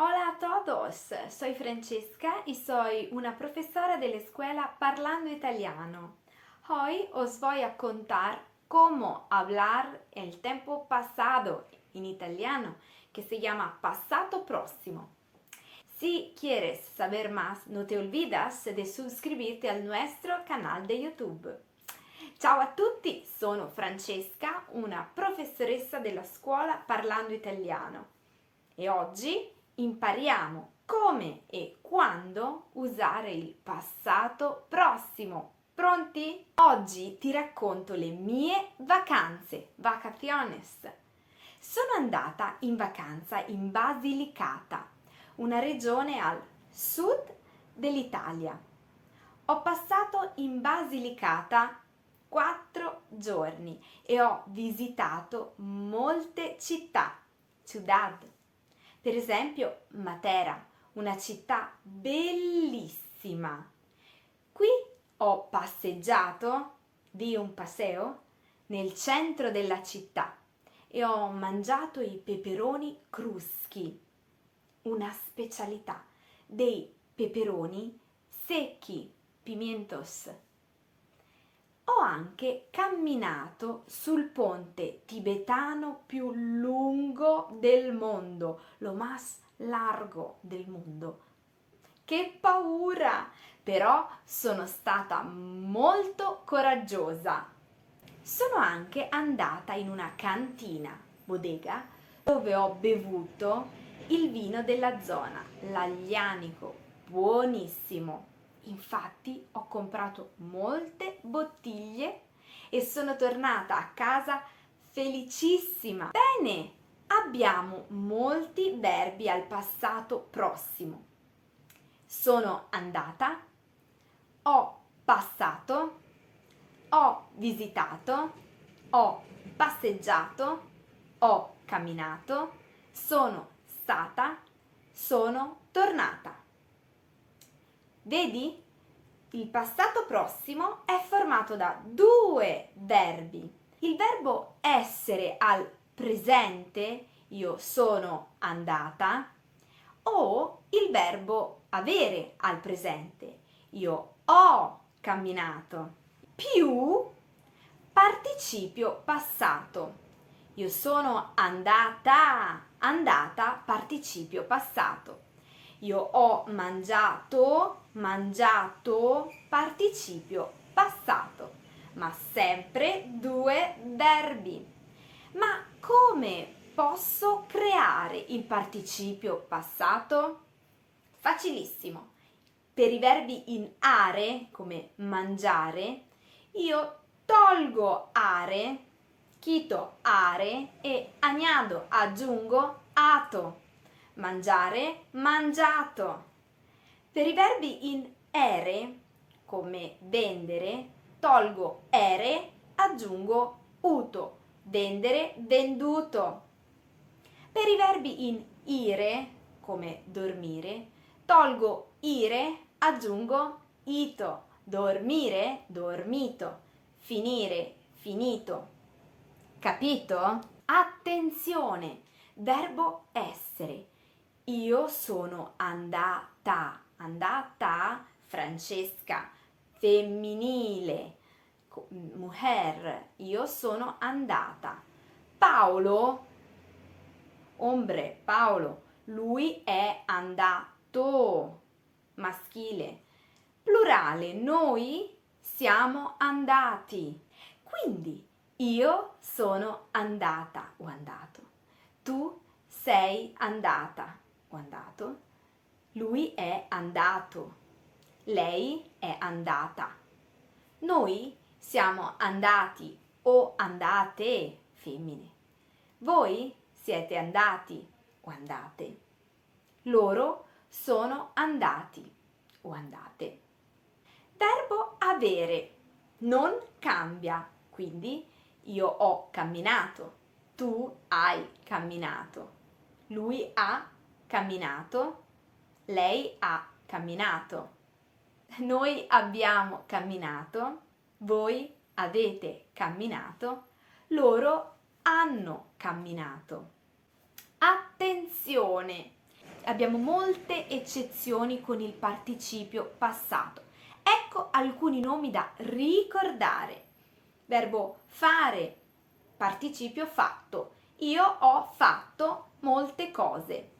Hola a todos, soy Francesca y soy una profesora de la escuela Parlando Italiano. Hoy os voy a contar cómo hablar el tiempo pasado en italiano, que se llama passato prossimo. Si quieres saber más, no te olvides de suscribirte al nuestro canal de YouTube. Ciao a tutti, sono Francesca, una professoressa della scuola Parlando Italiano e oggi impariamo come e quando usare il passato prossimo. Pronti? Oggi ti racconto le mie vacanze, vacaciones. Sono andata in vacanza in Basilicata, una regione al sud dell'Italia. Ho passato in Basilicata quattro giorni e ho visitato molte città, ciudad. Per esempio Matera, una città bellissima. Qui ho passeggiato di un paseo nel centro della città e ho mangiato i peperoni cruschi, una specialità dei peperoni secchi, pimientos. Ho anche camminato sul ponte tibetano più lungo del mondo, lo más largo del mondo. Che paura! Però sono stata molto coraggiosa. Sono anche andata in una cantina, bodega, dove ho bevuto il vino della zona, l'aglianico, buonissimo. Infatti ho comprato molte bottiglie e sono tornata a casa felicissima. Bene, abbiamo molti verbi al passato prossimo. Sono andata, ho passato, ho visitato, ho passeggiato, ho camminato, sono stata, sono tornata. Vedi? Il passato prossimo è formato da due verbi. Il verbo essere al presente, io sono andata, o il verbo avere al presente, io ho camminato, più participio passato. Io sono andata, andata, participio passato. Io ho mangiato, mangiato, participio passato, ma sempre due verbi. Ma come posso creare il participio passato? Facilissimo. Per i verbi in are, come mangiare, io tolgo are, quito are e agnado, aggiungo ato mangiare, mangiato. Per i verbi in ere, come vendere, tolgo ere, aggiungo uto, vendere, venduto. Per i verbi in ire, come dormire, tolgo ire, aggiungo ito, dormire, dormito, finire, finito. Capito? Attenzione! Verbo essere io sono andata, andata Francesca, femminile, mujer, io sono andata. Paolo, ombre, Paolo, lui è andato, maschile. Plurale, noi siamo andati. Quindi io sono andata o andato. Tu sei andata o andato, lui è andato, lei è andata. Noi siamo andati o andate, femmine. Voi siete andati o andate. Loro sono andati o andate. Verbo avere non cambia, quindi io ho camminato, tu hai camminato, lui ha camminato, lei ha camminato, noi abbiamo camminato, voi avete camminato, loro hanno camminato. Attenzione! abbiamo molte eccezioni con il participio passato. Ecco alcuni nomi da ricordare. Verbo fare, participio fatto. Io ho fatto molte cose.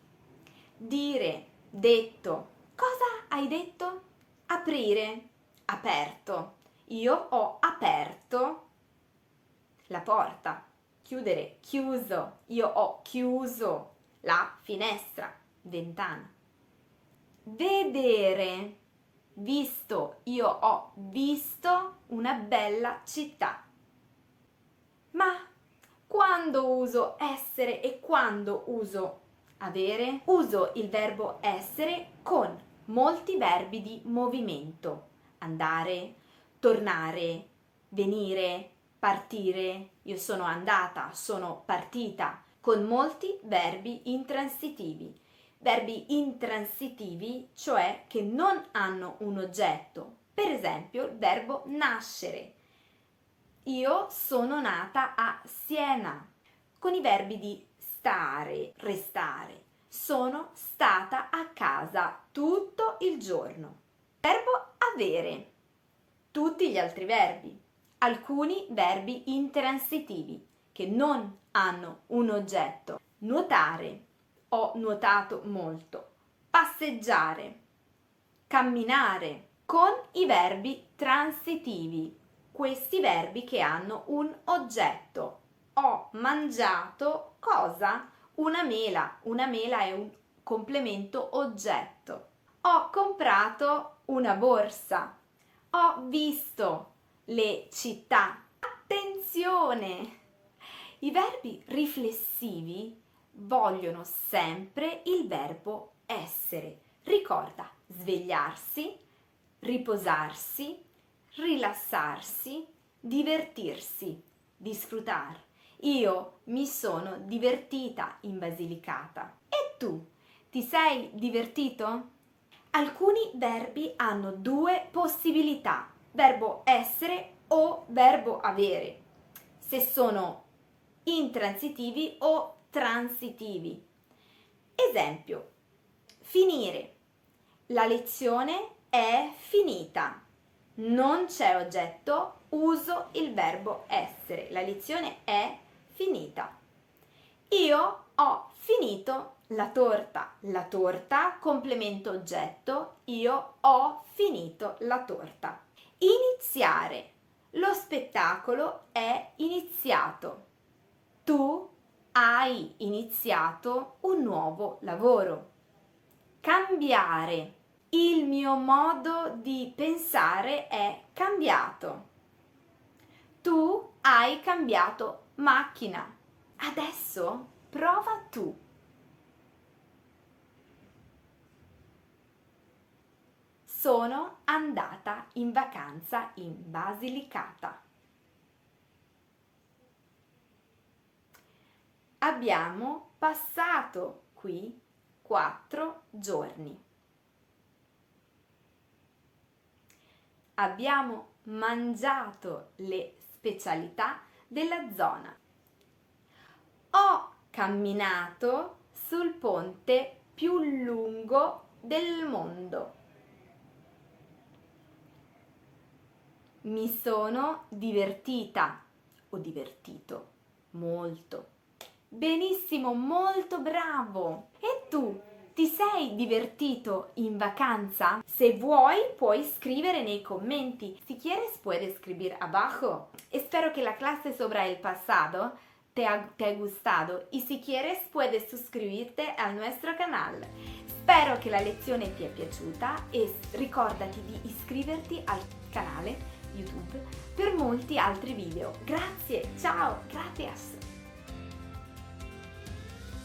Dire, detto. Cosa hai detto? Aprire, aperto. Io ho aperto la porta. Chiudere, chiuso. Io ho chiuso la finestra, ventana. Vedere, visto. Io ho visto una bella città. Ma quando uso essere e quando uso avere? Uso il verbo essere con molti verbi di movimento. Andare, tornare, venire, partire. Io sono andata, sono partita, con molti verbi intransitivi. Verbi intransitivi, cioè che non hanno un oggetto. Per esempio il verbo nascere io sono nata a Siena. Con i verbi di stare, restare. Sono stata a casa tutto il giorno. Verbo avere. Tutti gli altri verbi. Alcuni verbi intransitivi che non hanno un oggetto. Nuotare. Ho nuotato molto. Passeggiare. Camminare. Con i verbi transitivi questi verbi che hanno un oggetto. Ho mangiato cosa? Una mela. Una mela è un complemento oggetto. Ho comprato una borsa. Ho visto le città. Attenzione! I verbi riflessivi vogliono sempre il verbo essere. Ricorda svegliarsi, riposarsi, rilassarsi, divertirsi, disfrutar. Io mi sono divertita in Basilicata. E tu? Ti sei divertito? Alcuni verbi hanno due possibilità, verbo essere o verbo avere, se sono intransitivi o transitivi. Esempio, finire. La lezione è finita non c'è oggetto, uso il verbo essere. La lezione è finita. Io ho finito la torta. La torta, complemento oggetto, io ho finito la torta. Iniziare. Lo spettacolo è iniziato. Tu hai iniziato un nuovo lavoro. Cambiare il mio modo di pensare è cambiato. Tu hai cambiato macchina. Adesso prova tu. Sono andata in vacanza in Basilicata. Abbiamo passato qui quattro giorni. abbiamo mangiato le specialità della zona. Ho camminato sul ponte più lungo del mondo. Mi sono divertita o divertito molto. Benissimo, molto bravo. E tu? Ti sei divertito in vacanza? Se vuoi puoi scribere nei commenti. Si quieres puedes escribir abajo. Espero que la clase sobre el pasado te ha, te ha gustado y si quieres puedes suscribirte al nostro canal. Spero che la lezione ti è piaciuta e ricordati di iscriverti al canale YouTube per molti altri video. Grazie, ciao, gracias!